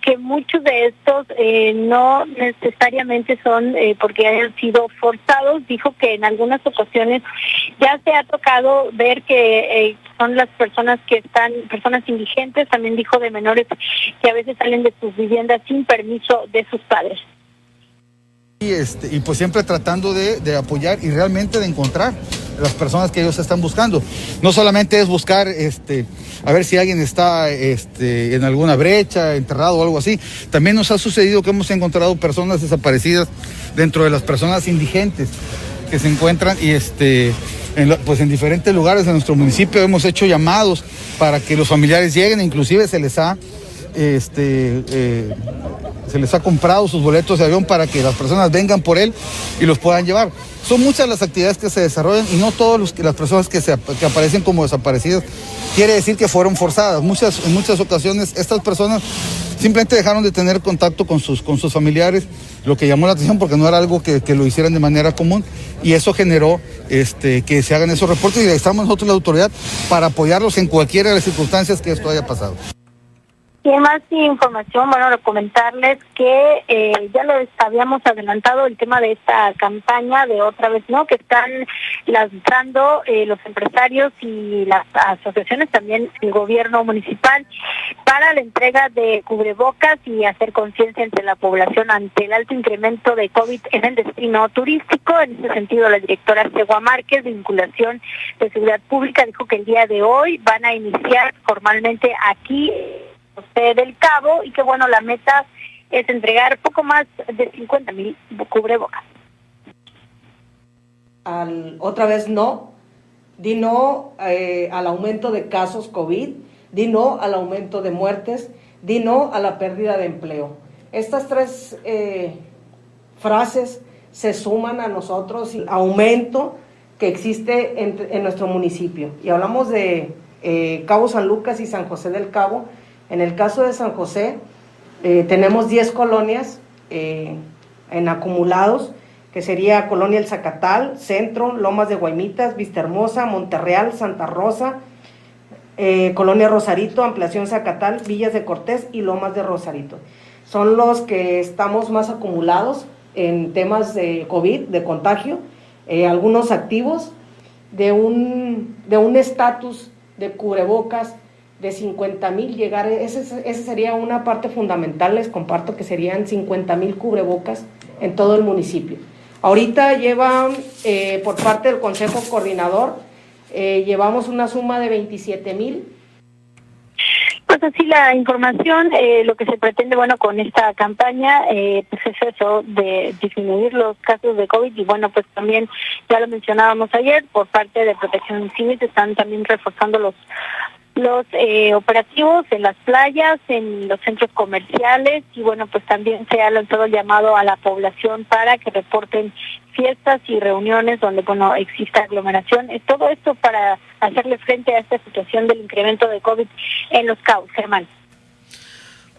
que muchos de estos eh, no necesariamente son eh, porque hayan sido forzados. Dijo que en algunas ocasiones ya se ha tocado ver que eh, son las personas que están, personas indigentes, también dijo de menores que a veces salen de sus viviendas sin permiso de sus padres. Y, este, y pues siempre tratando de, de apoyar y realmente de encontrar las personas que ellos están buscando. No solamente es buscar este, a ver si alguien está este, en alguna brecha, enterrado o algo así. También nos ha sucedido que hemos encontrado personas desaparecidas dentro de las personas indigentes que se encuentran y este, en, pues en diferentes lugares de nuestro municipio hemos hecho llamados para que los familiares lleguen, inclusive se les ha este, eh, se les ha comprado sus boletos de avión para que las personas vengan por él y los puedan llevar. Son muchas las actividades que se desarrollan y no todas las personas que, se, aparecen como desaparecidas quiere decir que fueron forzadas. Muchas, en muchas ocasiones estas personas simplemente dejaron de tener contacto con sus, con sus familiares, lo que llamó la atención porque no era algo que, que lo hicieran de manera común y eso generó este, que se hagan esos reportes y estamos nosotros la autoridad para apoyarlos en cualquiera de las circunstancias que esto haya pasado. Y más información, bueno, comentarles que eh, ya lo habíamos adelantado el tema de esta campaña de otra vez, ¿no? Que están lanzando eh, los empresarios y las asociaciones, también el gobierno municipal, para la entrega de cubrebocas y hacer conciencia entre la población ante el alto incremento de COVID en el destino turístico. En ese sentido, la directora Segua Márquez, vinculación de seguridad pública, dijo que el día de hoy van a iniciar formalmente aquí del Cabo y que bueno, la meta es entregar poco más de 50 mil cubrebocas. Otra vez no, di no eh, al aumento de casos COVID, di no al aumento de muertes, di no a la pérdida de empleo. Estas tres eh, frases se suman a nosotros y aumento que existe en, en nuestro municipio. Y hablamos de eh, Cabo San Lucas y San José del Cabo, en el caso de San José, eh, tenemos 10 colonias eh, en acumulados que sería Colonia El Zacatal, Centro, Lomas de Guaymitas, Vista Hermosa, Monterreal, Santa Rosa, eh, Colonia Rosarito, Ampliación Zacatal, Villas de Cortés y Lomas de Rosarito. Son los que estamos más acumulados en temas de COVID, de contagio, algunos activos, de un de un estatus de cubrebocas de 50 mil llegar, esa sería una parte fundamental, les comparto que serían 50 mil cubrebocas en todo el municipio. Ahorita lleva eh, por parte del Consejo Coordinador, eh, llevamos una suma de 27 mil. Pues así la información, eh, lo que se pretende, bueno, con esta campaña, pues es eso, de disminuir los casos de COVID y bueno, pues también, ya lo mencionábamos ayer, por parte de Protección Civil están también reforzando los los eh, operativos en las playas, en los centros comerciales y bueno, pues también se ha lanzado el llamado a la población para que reporten fiestas y reuniones donde bueno exista aglomeración. Todo esto para hacerle frente a esta situación del incremento de COVID en los cabos, Germán.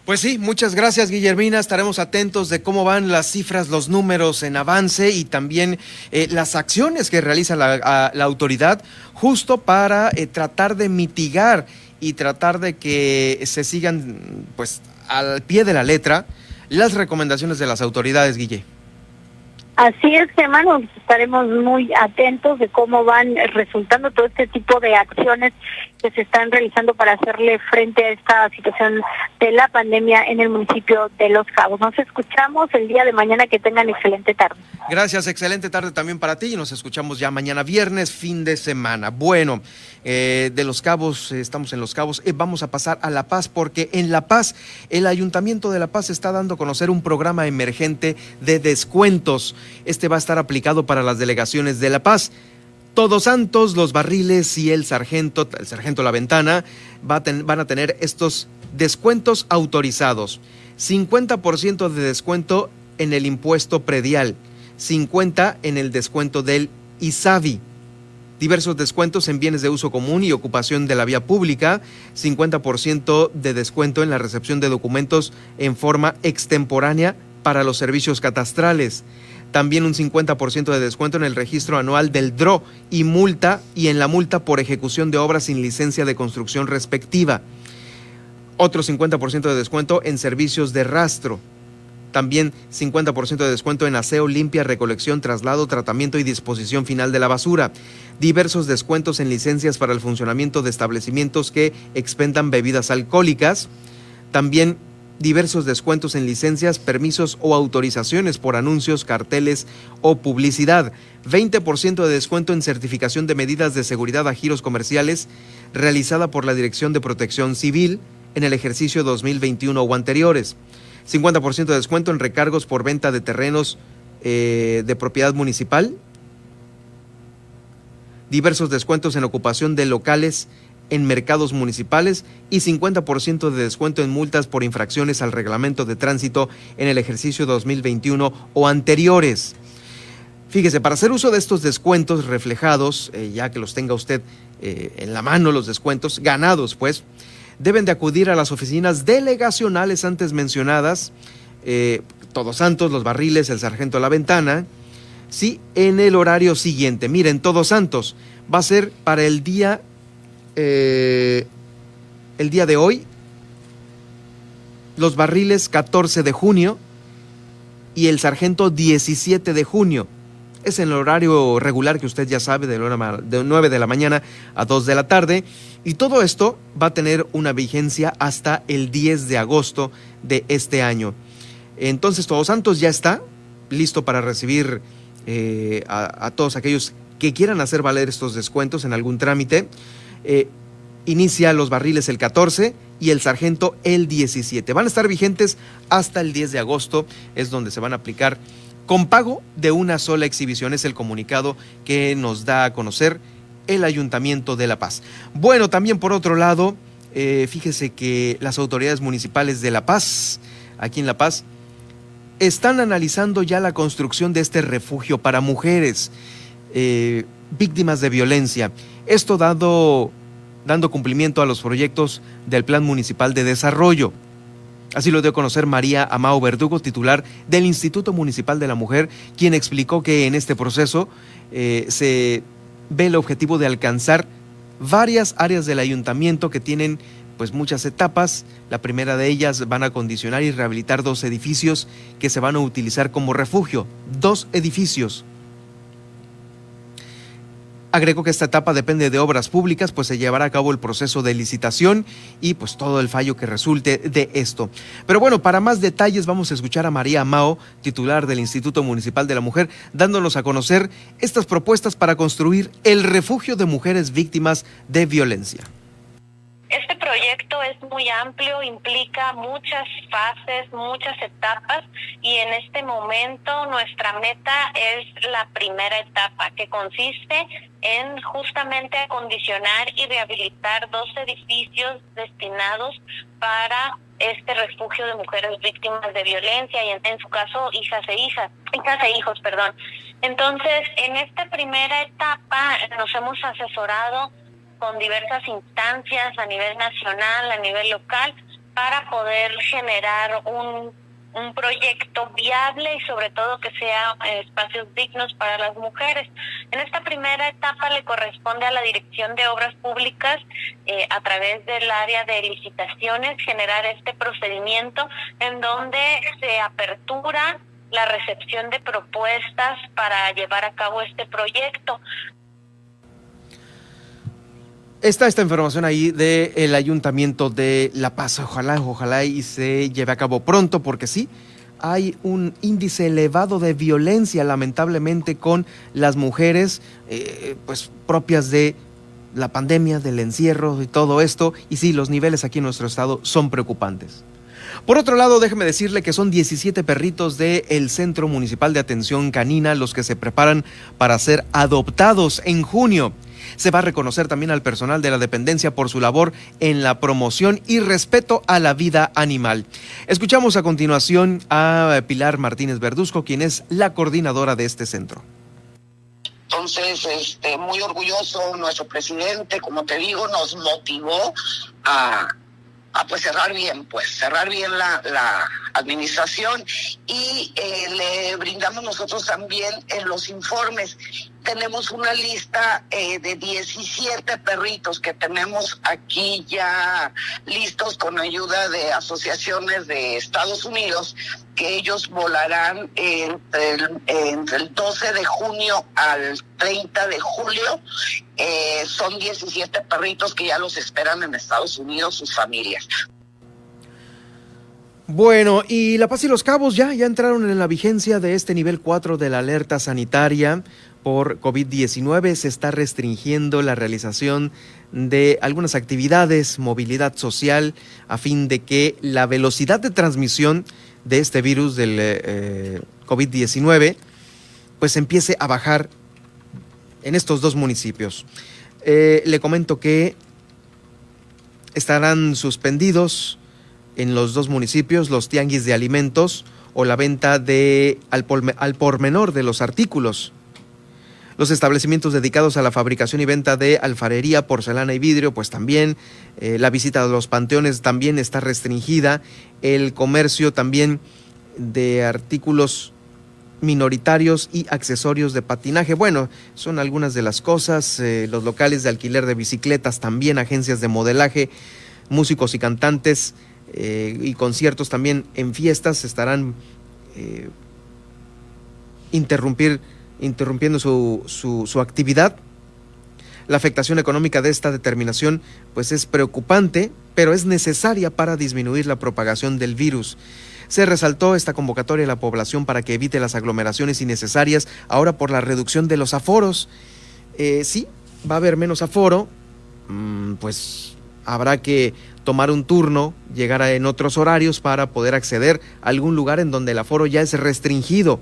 Pues sí, muchas gracias Guillermina. Estaremos atentos de cómo van las cifras, los números en avance y también eh, las acciones que realiza la, autoridad justo para eh, tratar de mitigar y tratar de que se sigan pues al pie de la letra las recomendaciones de las autoridades, Guille. Así es, hermano, estaremos muy atentos de cómo van resultando todo este tipo de acciones que se están realizando para hacerle frente a esta situación de la pandemia en el municipio de Los Cabos. Nos escuchamos el día de mañana, que tengan excelente tarde. Gracias, excelente tarde también para ti y nos escuchamos ya mañana viernes, fin de semana. Bueno, eh, de Los Cabos, eh, estamos en Los Cabos, eh, vamos a pasar a La Paz porque en La Paz el Ayuntamiento de La Paz está dando a conocer un programa emergente de descuentos. Este va a estar aplicado para las delegaciones de La Paz. Todos Santos, los barriles y el sargento, el sargento La Ventana, van a tener estos descuentos autorizados. 50% de descuento en el impuesto predial, 50% en el descuento del ISAVI, diversos descuentos en bienes de uso común y ocupación de la vía pública, 50% de descuento en la recepción de documentos en forma extemporánea para los servicios catastrales, también un 50% de descuento en el registro anual del DRO y multa y en la multa por ejecución de obras sin licencia de construcción respectiva. Otro 50% de descuento en servicios de rastro. También 50% de descuento en aseo, limpia, recolección, traslado, tratamiento y disposición final de la basura. Diversos descuentos en licencias para el funcionamiento de establecimientos que expendan bebidas alcohólicas. También diversos descuentos en licencias, permisos o autorizaciones por anuncios, carteles o publicidad, 20% de descuento en certificación de medidas de seguridad a giros comerciales realizada por la Dirección de Protección Civil en el ejercicio 2021 o anteriores, 50% de descuento en recargos por venta de terrenos eh, de propiedad municipal, diversos descuentos en ocupación de locales en mercados municipales y 50% de descuento en multas por infracciones al reglamento de tránsito en el ejercicio 2021 o anteriores. Fíjese, para hacer uso de estos descuentos reflejados, eh, ya que los tenga usted eh, en la mano los descuentos, ganados pues, deben de acudir a las oficinas delegacionales antes mencionadas, eh, Todos Santos, Los Barriles, el Sargento La Ventana, sí, en el horario siguiente. Miren, Todos Santos va a ser para el día eh, el día de hoy, los barriles 14 de junio y el sargento 17 de junio. Es en el horario regular que usted ya sabe, de 9 de la mañana a 2 de la tarde. Y todo esto va a tener una vigencia hasta el 10 de agosto de este año. Entonces, Todos Santos ya está listo para recibir eh, a, a todos aquellos que quieran hacer valer estos descuentos en algún trámite. Eh, inicia los barriles el 14 y el sargento el 17. Van a estar vigentes hasta el 10 de agosto, es donde se van a aplicar con pago de una sola exhibición. Es el comunicado que nos da a conocer el Ayuntamiento de La Paz. Bueno, también por otro lado, eh, fíjese que las autoridades municipales de La Paz, aquí en La Paz, están analizando ya la construcción de este refugio para mujeres eh, víctimas de violencia. Esto dando cumplimiento a los proyectos del Plan Municipal de Desarrollo. Así lo dio a conocer María Amao Verdugo, titular del Instituto Municipal de la Mujer, quien explicó que en este proceso eh, se ve el objetivo de alcanzar varias áreas del ayuntamiento que tienen pues muchas etapas. La primera de ellas van a condicionar y rehabilitar dos edificios que se van a utilizar como refugio. Dos edificios Agregó que esta etapa depende de obras públicas, pues se llevará a cabo el proceso de licitación y pues todo el fallo que resulte de esto. Pero bueno, para más detalles vamos a escuchar a María Mao, titular del Instituto Municipal de la Mujer, dándonos a conocer estas propuestas para construir el refugio de mujeres víctimas de violencia. Este proyecto es muy amplio, implica muchas fases, muchas etapas y en este momento nuestra meta es la primera etapa que consiste en justamente acondicionar y rehabilitar dos edificios destinados para este refugio de mujeres víctimas de violencia y en, su caso hijas e hijas, hijas e hijos, perdón. Entonces, en esta primera etapa nos hemos asesorado con diversas instancias a nivel nacional, a nivel local, para poder generar un, un proyecto viable y sobre todo que sea eh, espacios dignos para las mujeres. En esta primera etapa le corresponde a la Dirección de Obras Públicas, eh, a través del área de licitaciones, generar este procedimiento en donde se apertura la recepción de propuestas para llevar a cabo este proyecto. Está esta información ahí del Ayuntamiento de La Paz. Ojalá, ojalá y se lleve a cabo pronto, porque sí, hay un índice elevado de violencia, lamentablemente, con las mujeres, eh, pues propias de la pandemia, del encierro y todo esto. Y sí, los niveles aquí en nuestro estado son preocupantes. Por otro lado, déjeme decirle que son 17 perritos del Centro Municipal de Atención Canina los que se preparan para ser adoptados en junio. Se va a reconocer también al personal de la dependencia por su labor en la promoción y respeto a la vida animal. Escuchamos a continuación a Pilar Martínez Verduzco, quien es la coordinadora de este centro. Entonces, este, muy orgulloso nuestro presidente, como te digo, nos motivó a, pues cerrar bien, pues cerrar bien la, administración y eh, le brindamos nosotros también en los informes tenemos una lista eh, de 17 perritos que tenemos aquí ya listos con ayuda de asociaciones de Estados Unidos, que ellos volarán entre el, 12 de junio al 30 de julio. Eh, son 17 perritos que ya los esperan en Estados Unidos sus familias. Bueno, y La Paz y los Cabos ya, ya entraron en la vigencia de este nivel 4 de la alerta sanitaria por COVID-19 se está restringiendo la realización de algunas actividades, movilidad social, a fin de que la velocidad de transmisión de este virus del eh, COVID-19 pues empiece a bajar en estos dos municipios. Eh, le comento que estarán suspendidos en los dos municipios los tianguis de alimentos o la venta de al por menor de los artículos los establecimientos dedicados a la fabricación y venta de alfarería, porcelana y vidrio, pues también eh, la visita a los panteones también está restringida. El comercio también de artículos minoritarios y accesorios de patinaje. Bueno, son algunas de las cosas. Eh, los locales de alquiler de bicicletas también, agencias de modelaje, músicos y cantantes eh, y conciertos también en fiestas estarán interrumpir interrumpiendo su, su, actividad. La afectación económica de esta determinación pues es preocupante, pero es necesaria para disminuir la propagación del virus. Se resaltó esta convocatoria a la población para que evite las aglomeraciones innecesarias ahora por la reducción de los aforos. Eh, sí, va a haber menos aforo, mm, pues habrá que tomar un turno, llegar en otros horarios para poder acceder a algún lugar en donde el aforo ya es restringido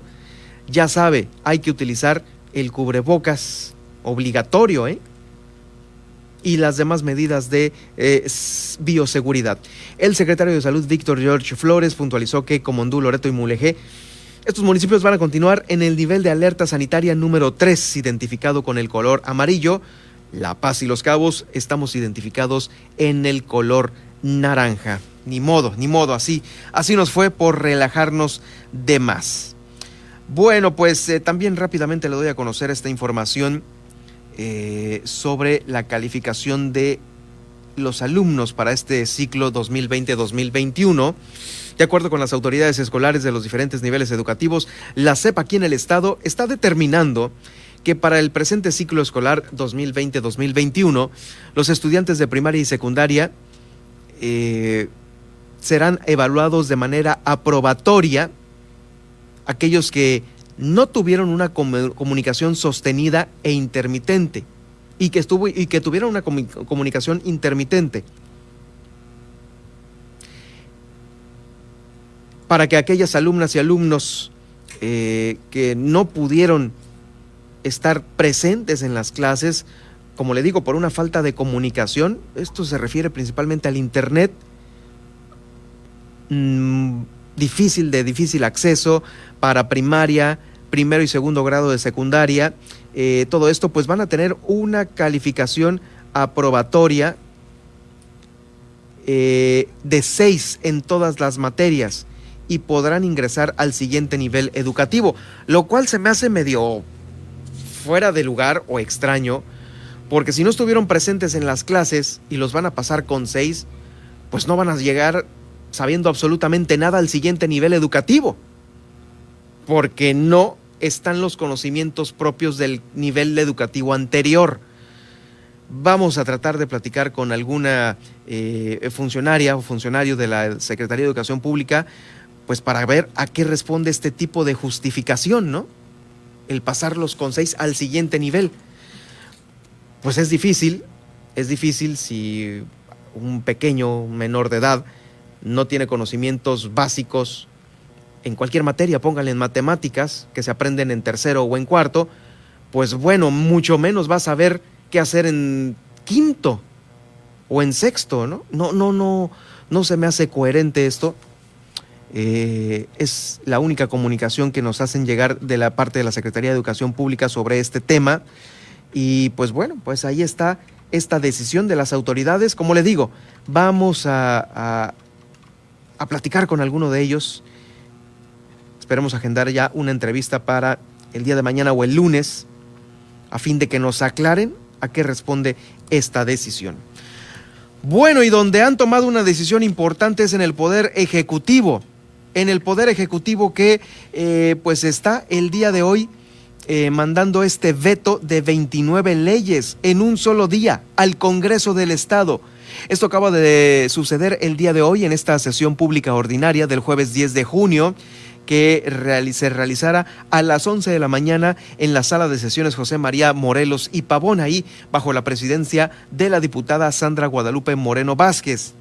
ya sabe, hay que utilizar el cubrebocas obligatorio, ¿eh? y las demás medidas de eh, bioseguridad. El secretario de Salud, Víctor George Flores, puntualizó que Comondú, Loreto y Mulegé, estos municipios van a continuar en el nivel de alerta sanitaria número 3, identificado con el color amarillo. La Paz y Los Cabos estamos identificados en el color naranja. ni modo, ni modo, así, así nos fue por relajarnos de más. Bueno, pues eh, también rápidamente le doy a conocer esta información eh, sobre la calificación de los alumnos para este ciclo 2020-2021. De acuerdo con las autoridades escolares de los diferentes niveles educativos, la CEP aquí en el estado está determinando que para el presente ciclo escolar 2020-2021, los estudiantes de primaria y secundaria eh, serán evaluados de manera aprobatoria aquellos que no tuvieron una comunicación sostenida e intermitente y que, estuvo, y que tuvieron una comunicación intermitente. Para que aquellas alumnas y alumnos eh, que no pudieron estar presentes en las clases, como le digo, por una falta de comunicación, esto se refiere principalmente al Internet, mm, difícil de difícil acceso para primaria, primero y segundo grado de secundaria, eh, todo esto pues van a tener una calificación aprobatoria eh, de seis en todas las materias y podrán ingresar al siguiente nivel educativo, lo cual se me hace medio fuera de lugar o extraño, porque si no estuvieron presentes en las clases y los van a pasar con seis, pues no van a llegar sabiendo absolutamente nada al siguiente nivel educativo, porque no están los conocimientos propios del nivel educativo anterior. Vamos a tratar de platicar con alguna eh, funcionaria o funcionario de la Secretaría de Educación Pública, pues para ver a qué responde este tipo de justificación, ¿no? el pasarlos con seis al siguiente nivel. Pues es difícil, es difícil si un pequeño menor de edad no tiene conocimientos básicos en cualquier materia, póngale en matemáticas, que se aprenden en tercero o en cuarto, pues bueno, mucho menos va a saber qué hacer en quinto o en sexto, ¿no? No, no, no, no se me hace coherente esto. Eh, es la única comunicación que nos hacen llegar de la parte de la Secretaría de Educación Pública sobre este tema. Y pues bueno, pues ahí está esta decisión de las autoridades. Como le digo, vamos a, platicar con alguno de ellos. Esperemos agendar ya una entrevista para el día de mañana o el lunes, a fin de que nos aclaren a qué responde esta decisión. Bueno, y donde han tomado una decisión importante es en el Poder Ejecutivo en el Poder Ejecutivo que eh, pues está el día de hoy eh, mandando este veto de 29 leyes en un solo día al Congreso del Estado. Esto acaba de suceder el día de hoy en esta sesión pública ordinaria del jueves 10 de junio que se realizara a las 11 de la mañana en la sala de sesiones José María Morelos y Pavón, ahí bajo la presidencia de la diputada Sandra Guadalupe Moreno Vázquez.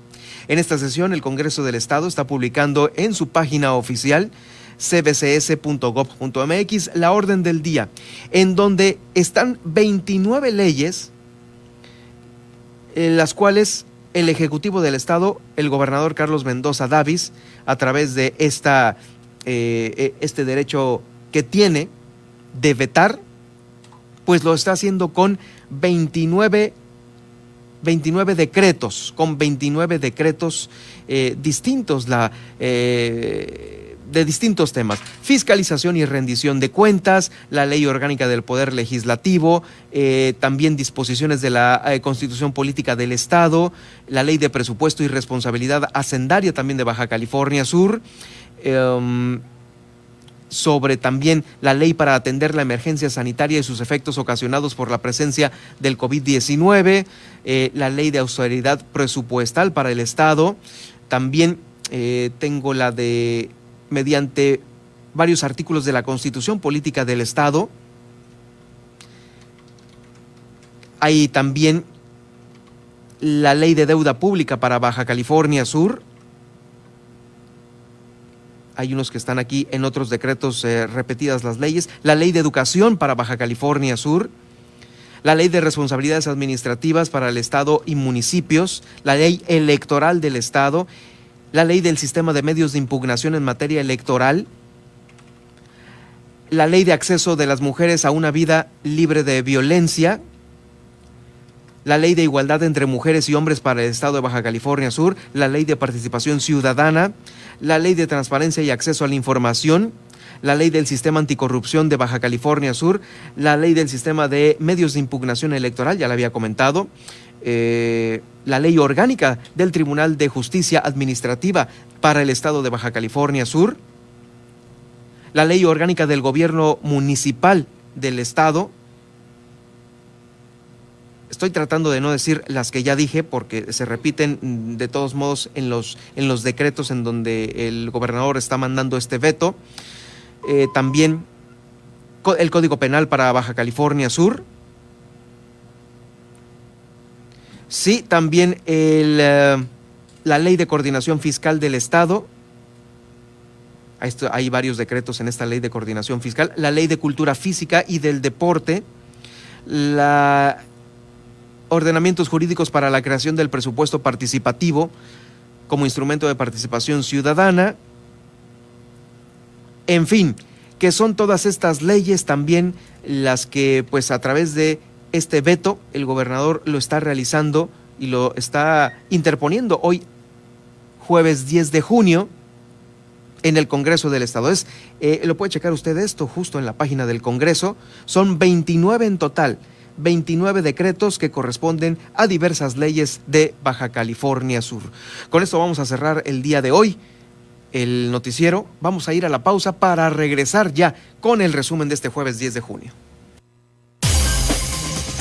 En esta sesión, el Congreso del Estado está publicando en su página oficial cbcs.gov.mx la orden del día, en donde están 29 leyes en las cuales el Ejecutivo del Estado, el gobernador Carlos Mendoza Davis, a través de esta, eh, eh, este derecho que tiene de vetar, pues lo está haciendo con 29 29 decretos, con 29 decretos eh, distintos. La, eh, de distintos temas. Fiscalización y rendición de cuentas, la ley orgánica del Poder Legislativo, eh, también disposiciones de la Constitución Política del Estado, la ley de presupuesto y responsabilidad hacendaria también de Baja California Sur. Em, sobre también la ley para atender la emergencia sanitaria y sus efectos ocasionados por la presencia del COVID-19, eh, la ley de austeridad presupuestal para el Estado, también eh, tengo la de mediante varios artículos de la Constitución Política del Estado, hay también la ley de deuda pública para Baja California Sur, hay unos que están aquí en otros decretos eh, repetidas las leyes, la ley de educación para Baja California Sur, la ley de responsabilidades administrativas para el Estado y municipios, la ley electoral del Estado, la ley del sistema de medios de impugnación en materia electoral, la ley de acceso de las mujeres a una vida libre de violencia, la ley de igualdad entre mujeres y hombres para el Estado de Baja California Sur, la ley de participación ciudadana, la ley de transparencia y acceso a la información, la ley del sistema anticorrupción de Baja California Sur, la ley del sistema de medios de impugnación electoral, ya la había comentado, eh, la ley orgánica del Tribunal de Justicia Administrativa para el Estado de Baja California Sur, la ley orgánica del gobierno municipal del Estado, Estoy tratando de no decir las que ya dije porque se repiten de todos modos en los, en los decretos en donde el gobernador está mandando este veto. Eh, también el Código Penal para Baja California Sur. Sí, también eh, la Ley de Coordinación Fiscal del Estado. Hay varios decretos en esta Ley de Coordinación Fiscal. La Ley de Cultura Física y del Deporte. La ordenamientos jurídicos para la creación del presupuesto participativo como instrumento de participación ciudadana. En fin, que son todas estas leyes también las que pues a través de este veto el gobernador lo está realizando y lo está interponiendo hoy jueves 10 de junio en el Congreso del Estado. Es, eh, lo puede checar usted esto justo en la página del Congreso. Son 29 en total 29 decretos que corresponden a diversas leyes de Baja California Sur. Con esto vamos a cerrar el día de hoy el noticiero. Vamos a ir a la pausa para regresar ya con el resumen de este jueves 10 de junio.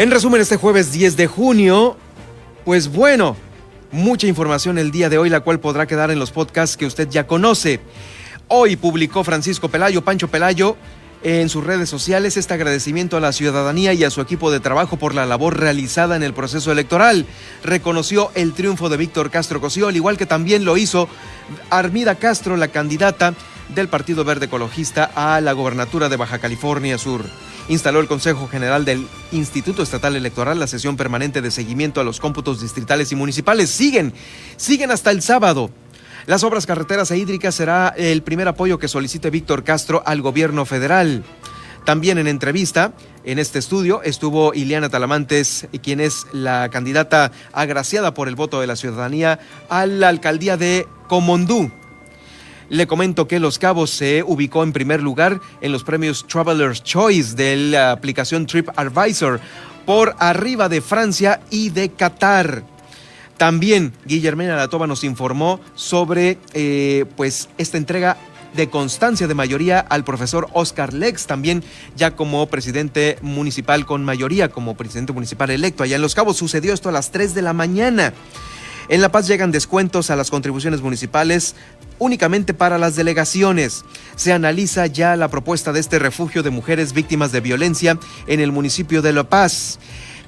En resumen, este jueves 10 de junio, pues bueno, mucha información el día de hoy, la cual podrá quedar en los podcasts que usted ya conoce. Hoy publicó Francisco Pelayo, Pancho Pelayo, en sus redes sociales este agradecimiento a la ciudadanía y a su equipo de trabajo por la labor realizada en el proceso electoral. Reconoció el triunfo de Víctor Castro Cosío, al igual que también lo hizo Armida Castro, la candidata del Partido Verde Ecologista a la gobernatura de Baja California Sur instaló el Consejo General del Instituto Estatal Electoral la sesión permanente de seguimiento a los cómputos distritales y municipales. Siguen, siguen hasta el sábado. Las obras carreteras e hídricas será el primer apoyo que solicite Víctor Castro al gobierno federal. También en entrevista en este estudio estuvo Ileana Talamantes, quien es la candidata agraciada por el voto de la ciudadanía a la alcaldía de Comondú. Le comento que Los Cabos se ubicó en primer lugar en los premios Traveler's Choice de la aplicación TripAdvisor por arriba de Francia y de Qatar. También Guillermina Latoba nos informó sobre eh, pues esta entrega de constancia de mayoría al profesor Oscar Lex, también ya como presidente municipal con mayoría, como presidente municipal electo. Allá en Los Cabos sucedió esto a las 3 de la mañana. En La Paz llegan descuentos a las contribuciones municipales únicamente para las delegaciones. Se analiza ya la propuesta de este refugio de mujeres víctimas de violencia en el municipio de La Paz.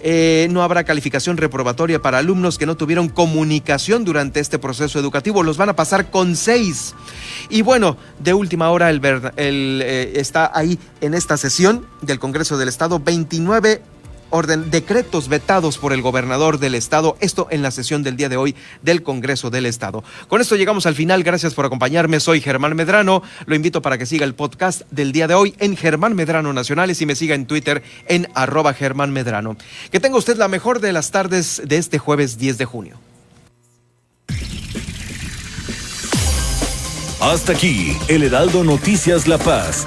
Eh, no habrá calificación reprobatoria para alumnos que no tuvieron comunicación durante este proceso educativo. Los van a pasar con seis. Y bueno, de última hora el, eh, está ahí en esta sesión del Congreso del Estado 29 orden, decretos vetados por el gobernador del estado, esto en la sesión del día de hoy del Congreso del Estado. Con esto llegamos al final, gracias por acompañarme, soy Germán Medrano, lo invito para que siga el podcast del día de hoy en Germán Medrano Nacionales y me siga en Twitter en arroba Germán Medrano. Que tenga usted la mejor de las tardes de este jueves 10 de junio. Hasta aquí, el Heraldo Noticias La Paz.